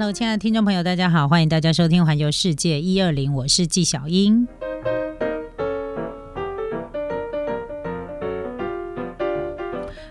Hello，亲爱的听众朋友，大家好，欢迎大家收听《环游世界一二零》，我是纪晓英。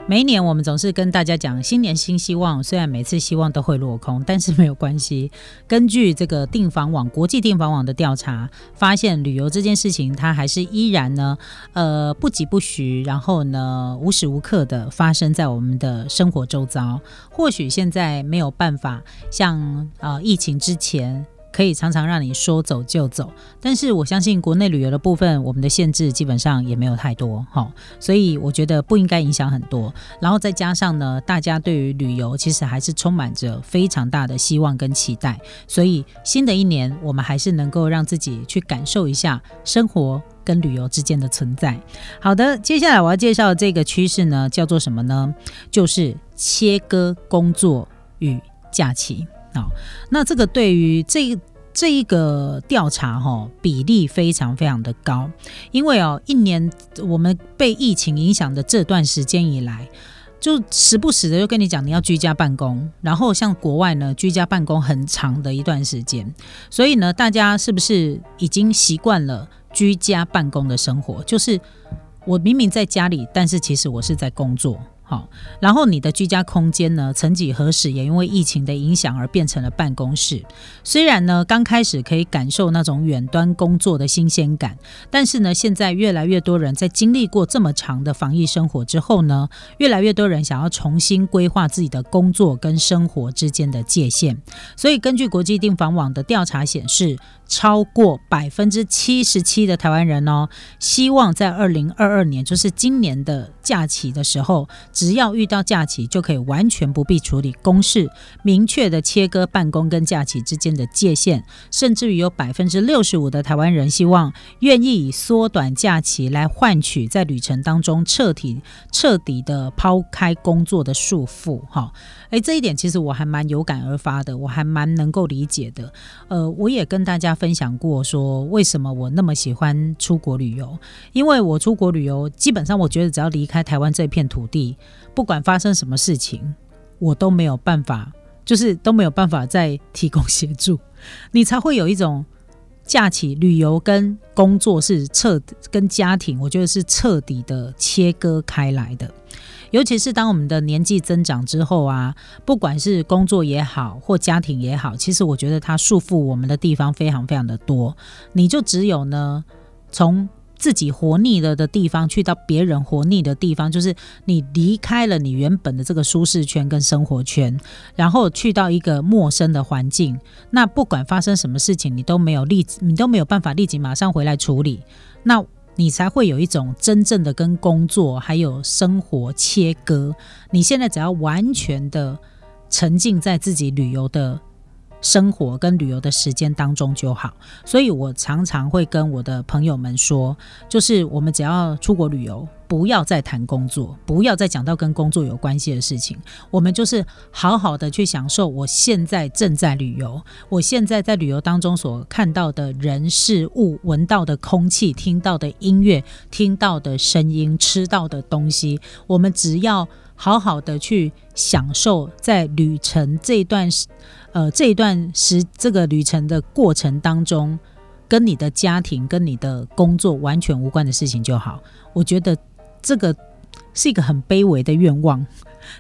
每一年，我们总是跟大家讲新年新希望。虽然每次希望都会落空，但是没有关系。根据这个订房网国际订房网的调查，发现旅游这件事情，它还是依然呢，呃，不疾不徐，然后呢，无时无刻的发生在我们的生活周遭。或许现在没有办法像啊疫情之前。可以常常让你说走就走，但是我相信国内旅游的部分，我们的限制基本上也没有太多哈，所以我觉得不应该影响很多。然后再加上呢，大家对于旅游其实还是充满着非常大的希望跟期待，所以新的一年我们还是能够让自己去感受一下生活跟旅游之间的存在。好的，接下来我要介绍这个趋势呢，叫做什么呢？就是切割工作与假期。好，那这个对于这这一个调查哈比例非常非常的高，因为哦一年我们被疫情影响的这段时间以来，就时不时的就跟你讲你要居家办公，然后像国外呢居家办公很长的一段时间，所以呢大家是不是已经习惯了居家办公的生活？就是我明明在家里，但是其实我是在工作。好，然后你的居家空间呢？曾几何时也因为疫情的影响而变成了办公室。虽然呢，刚开始可以感受那种远端工作的新鲜感，但是呢，现在越来越多人在经历过这么长的防疫生活之后呢，越来越多人想要重新规划自己的工作跟生活之间的界限。所以，根据国际订房网的调查显示，超过百分之七十七的台湾人哦，希望在二零二二年，就是今年的假期的时候。只要遇到假期，就可以完全不必处理公事，明确的切割办公跟假期之间的界限。甚至于有百分之六十五的台湾人希望愿意以缩短假期来换取在旅程当中彻底彻底的抛开工作的束缚。哈，诶，这一点其实我还蛮有感而发的，我还蛮能够理解的。呃，我也跟大家分享过，说为什么我那么喜欢出国旅游，因为我出国旅游，基本上我觉得只要离开台湾这片土地。不管发生什么事情，我都没有办法，就是都没有办法再提供协助，你才会有一种假期旅游跟工作是彻跟家庭，我觉得是彻底的切割开来的。尤其是当我们的年纪增长之后啊，不管是工作也好或家庭也好，其实我觉得它束缚我们的地方非常非常的多。你就只有呢从。自己活腻了的地方，去到别人活腻的地方，就是你离开了你原本的这个舒适圈跟生活圈，然后去到一个陌生的环境。那不管发生什么事情，你都没有立，你都没有办法立即马上回来处理。那你才会有一种真正的跟工作还有生活切割。你现在只要完全的沉浸在自己旅游的。生活跟旅游的时间当中就好，所以我常常会跟我的朋友们说，就是我们只要出国旅游，不要再谈工作，不要再讲到跟工作有关系的事情，我们就是好好的去享受我现在正在旅游，我现在在旅游当中所看到的人事物、闻到的空气、听到的音乐、听到的声音、吃到的东西，我们只要好好的去享受在旅程这段时。呃，这一段时这个旅程的过程当中，跟你的家庭、跟你的工作完全无关的事情就好。我觉得这个是一个很卑微的愿望，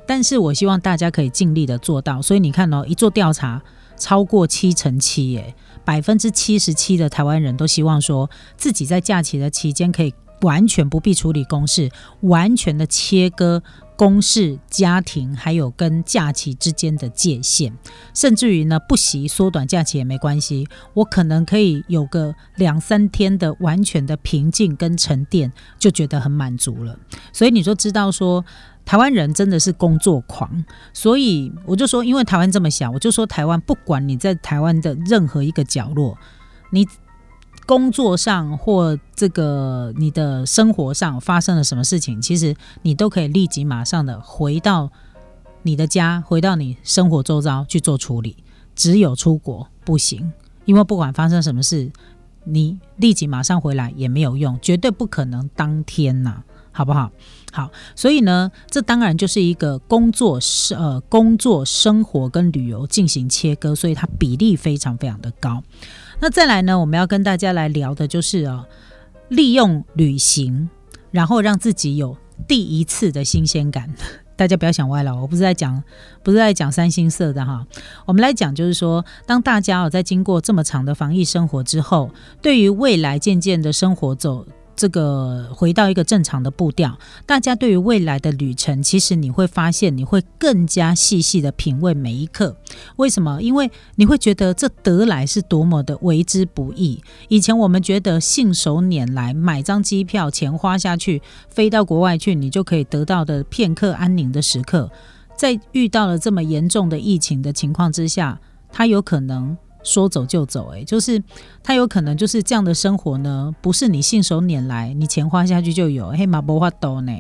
但是我希望大家可以尽力的做到。所以你看哦，一做调查，超过七成七，耶，百分之七十七的台湾人都希望说自己在假期的期间可以完全不必处理公事，完全的切割。公事、家庭还有跟假期之间的界限，甚至于呢，不惜缩短假期也没关系。我可能可以有个两三天的完全的平静跟沉淀，就觉得很满足了。所以你就知道说，台湾人真的是工作狂。所以我就说，因为台湾这么小，我就说台湾不管你在台湾的任何一个角落，你。工作上或这个你的生活上发生了什么事情，其实你都可以立即马上的回到你的家，回到你生活周遭去做处理。只有出国不行，因为不管发生什么事，你立即马上回来也没有用，绝对不可能当天呐。好不好？好，所以呢，这当然就是一个工作呃工作生活跟旅游进行切割，所以它比例非常非常的高。那再来呢，我们要跟大家来聊的就是啊，利用旅行，然后让自己有第一次的新鲜感。大家不要想歪了，我不是在讲，不是在讲三星色的哈。我们来讲，就是说，当大家哦在经过这么长的防疫生活之后，对于未来渐渐的生活走。这个回到一个正常的步调，大家对于未来的旅程，其实你会发现，你会更加细细的品味每一刻。为什么？因为你会觉得这得来是多么的为之不易。以前我们觉得信手拈来，买张机票，钱花下去，飞到国外去，你就可以得到的片刻安宁的时刻，在遇到了这么严重的疫情的情况之下，它有可能。说走就走，诶，就是他有可能就是这样的生活呢，不是你信手拈来，你钱花下去就有，嘿马不花多呢，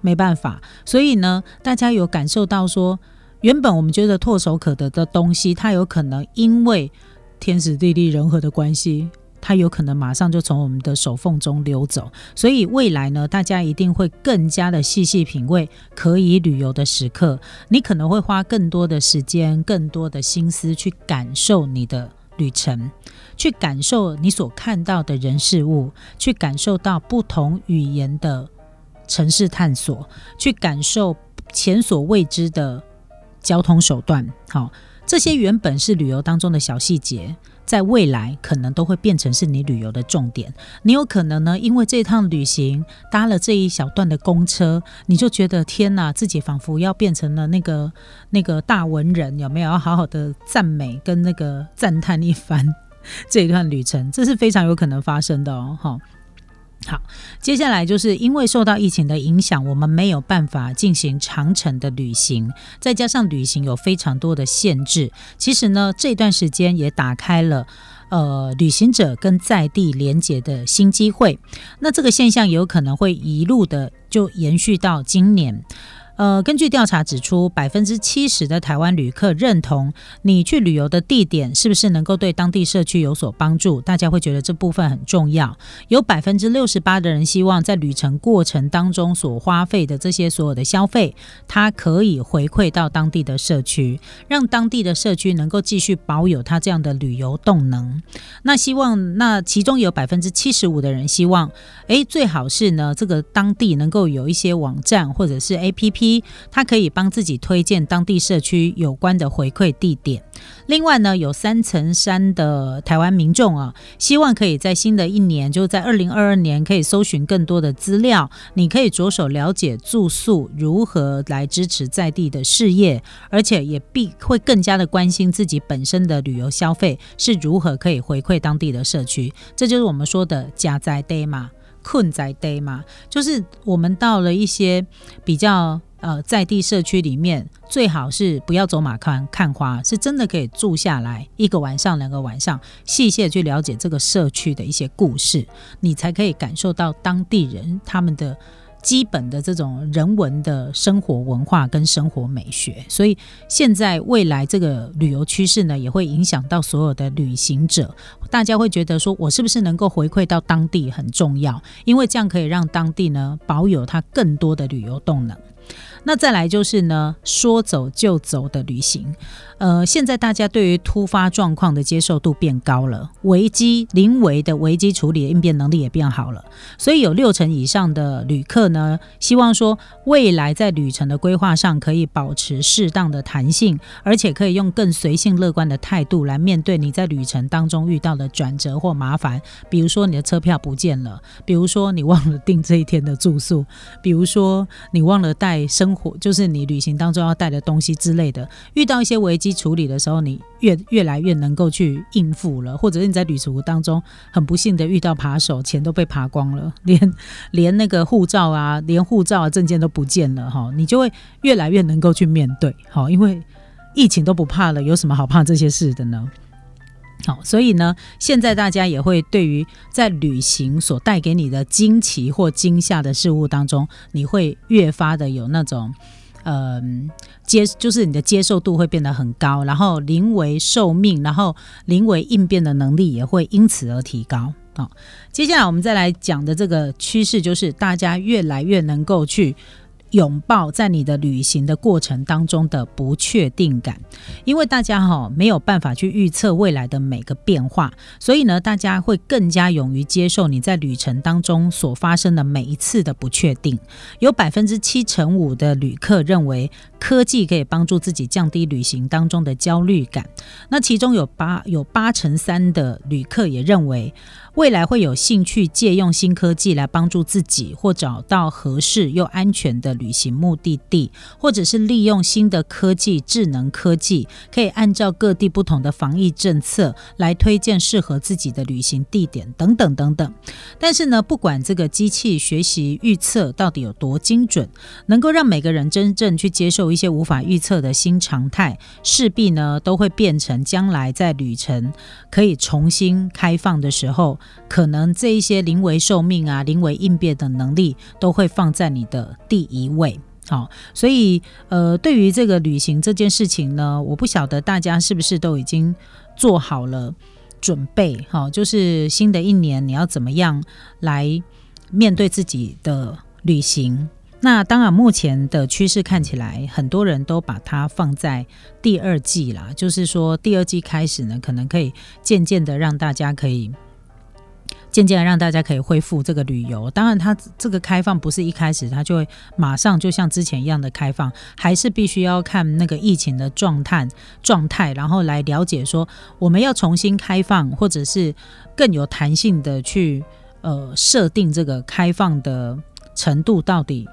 没办法。所以呢，大家有感受到说，原本我们觉得唾手可得的东西，它有可能因为天时地利人和的关系。它有可能马上就从我们的手缝中溜走，所以未来呢，大家一定会更加的细细品味可以旅游的时刻。你可能会花更多的时间、更多的心思去感受你的旅程，去感受你所看到的人事物，去感受到不同语言的城市探索，去感受前所未知的交通手段。好，这些原本是旅游当中的小细节。在未来可能都会变成是你旅游的重点。你有可能呢，因为这趟旅行搭了这一小段的公车，你就觉得天哪，自己仿佛要变成了那个那个大文人，有没有？要好好的赞美跟那个赞叹一番 这一段旅程，这是非常有可能发生的哦。哈。好，接下来就是因为受到疫情的影响，我们没有办法进行长程的旅行，再加上旅行有非常多的限制。其实呢，这段时间也打开了呃旅行者跟在地连接的新机会。那这个现象有可能会一路的就延续到今年。呃，根据调查指出，百分之七十的台湾旅客认同你去旅游的地点是不是能够对当地社区有所帮助？大家会觉得这部分很重要。有百分之六十八的人希望在旅程过程当中所花费的这些所有的消费，它可以回馈到当地的社区，让当地的社区能够继续保有它这样的旅游动能。那希望，那其中有百分之七十五的人希望，诶，最好是呢，这个当地能够有一些网站或者是 APP。一，它可以帮自己推荐当地社区有关的回馈地点。另外呢，有三层山的台湾民众啊，希望可以在新的一年，就在二零二二年，可以搜寻更多的资料。你可以着手了解住宿如何来支持在地的事业，而且也必会更加的关心自己本身的旅游消费是如何可以回馈当地的社区。这就是我们说的家在 day 嘛，困在 day 嘛，就是我们到了一些比较。呃，在地社区里面，最好是不要走马看看花，是真的可以住下来一个晚上、两个晚上，细细去了解这个社区的一些故事，你才可以感受到当地人他们的基本的这种人文的生活文化跟生活美学。所以，现在未来这个旅游趋势呢，也会影响到所有的旅行者，大家会觉得说，我是不是能够回馈到当地很重要，因为这样可以让当地呢保有它更多的旅游动能。那再来就是呢，说走就走的旅行。呃，现在大家对于突发状况的接受度变高了，危机临危的危机处理应变能力也变好了，所以有六成以上的旅客呢，希望说未来在旅程的规划上可以保持适当的弹性，而且可以用更随性乐观的态度来面对你在旅程当中遇到的转折或麻烦，比如说你的车票不见了，比如说你忘了订这一天的住宿，比如说你忘了带生就是你旅行当中要带的东西之类的，遇到一些危机。处理的时候，你越越来越能够去应付了，或者是你在旅途当中很不幸的遇到扒手，钱都被扒光了，连连那个护照啊，连护照啊证件都不见了哈，你就会越来越能够去面对，好，因为疫情都不怕了，有什么好怕这些事的呢？好，所以呢，现在大家也会对于在旅行所带给你的惊奇或惊吓的事物当中，你会越发的有那种。嗯，接就是你的接受度会变得很高，然后临危受命，然后临危应变的能力也会因此而提高。好，接下来我们再来讲的这个趋势，就是大家越来越能够去。拥抱在你的旅行的过程当中的不确定感，因为大家哈没有办法去预测未来的每个变化，所以呢，大家会更加勇于接受你在旅程当中所发生的每一次的不确定。有百分之七成五的旅客认为科技可以帮助自己降低旅行当中的焦虑感，那其中有八有八成三的旅客也认为。未来会有兴趣借用新科技来帮助自己，或找到合适又安全的旅行目的地，或者是利用新的科技、智能科技，可以按照各地不同的防疫政策来推荐适合自己的旅行地点等等等等。但是呢，不管这个机器学习预测到底有多精准，能够让每个人真正去接受一些无法预测的新常态，势必呢都会变成将来在旅程可以重新开放的时候。可能这一些临危受命啊、临危应变的能力都会放在你的第一位。好，所以呃，对于这个旅行这件事情呢，我不晓得大家是不是都已经做好了准备。好，就是新的一年你要怎么样来面对自己的旅行？那当然，目前的趋势看起来，很多人都把它放在第二季啦。就是说，第二季开始呢，可能可以渐渐的让大家可以。渐渐的让大家可以恢复这个旅游，当然它这个开放不是一开始它就会马上就像之前一样的开放，还是必须要看那个疫情的状态状态，然后来了解说我们要重新开放，或者是更有弹性的去呃设定这个开放的程度到底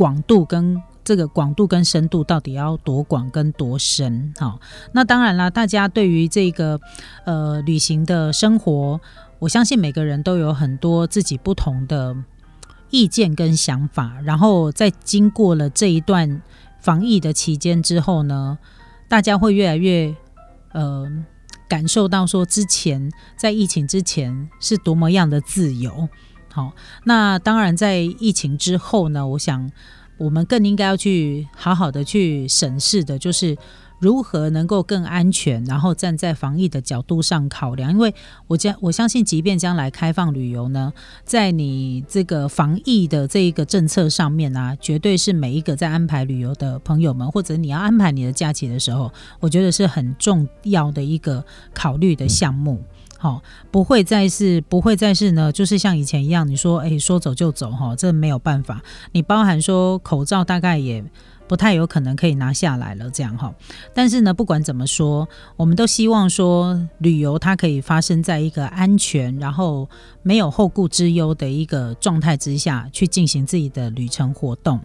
广度跟这个广度跟深度到底要多广跟多深？好，那当然啦，大家对于这个呃旅行的生活。我相信每个人都有很多自己不同的意见跟想法，然后在经过了这一段防疫的期间之后呢，大家会越来越呃感受到说之前在疫情之前是多么样的自由。好，那当然在疫情之后呢，我想我们更应该要去好好的去审视的，就是。如何能够更安全？然后站在防疫的角度上考量，因为我将我相信，即便将来开放旅游呢，在你这个防疫的这一个政策上面啊，绝对是每一个在安排旅游的朋友们，或者你要安排你的假期的时候，我觉得是很重要的一个考虑的项目。好，不会再是不会再是呢，就是像以前一样，你说诶说走就走哈，这没有办法。你包含说口罩，大概也。不太有可能可以拿下来了，这样哈。但是呢，不管怎么说，我们都希望说旅游它可以发生在一个安全，然后没有后顾之忧的一个状态之下去进行自己的旅程活动。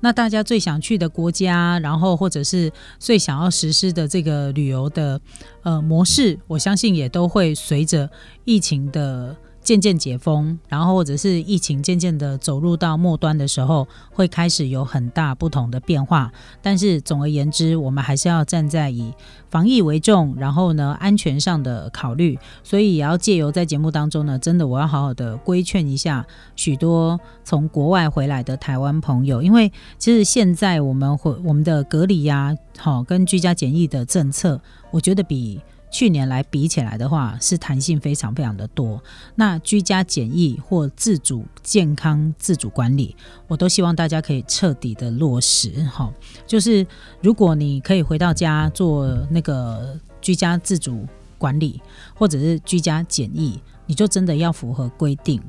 那大家最想去的国家，然后或者是最想要实施的这个旅游的呃模式，我相信也都会随着疫情的。渐渐解封，然后或者是疫情渐渐的走入到末端的时候，会开始有很大不同的变化。但是总而言之，我们还是要站在以防疫为重，然后呢安全上的考虑。所以也要借由在节目当中呢，真的我要好好的规劝一下许多从国外回来的台湾朋友，因为其实现在我们回我们的隔离呀，好跟居家检疫的政策，我觉得比。去年来比起来的话，是弹性非常非常的多。那居家检疫或自主健康自主管理，我都希望大家可以彻底的落实。哈，就是如果你可以回到家做那个居家自主管理，或者是居家检疫，你就真的要符合规定。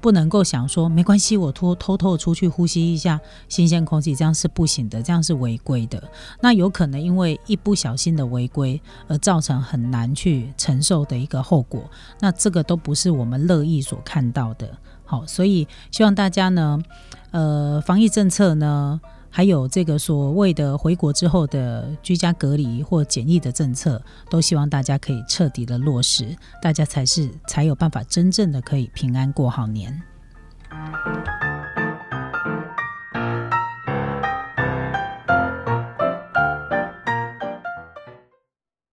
不能够想说没关系，我偷偷偷出去呼吸一下新鲜空气，这样是不行的，这样是违规的。那有可能因为一不小心的违规而造成很难去承受的一个后果，那这个都不是我们乐意所看到的。好，所以希望大家呢，呃，防疫政策呢。还有这个所谓的回国之后的居家隔离或检疫的政策，都希望大家可以彻底的落实，大家才是才有办法真正的可以平安过好年。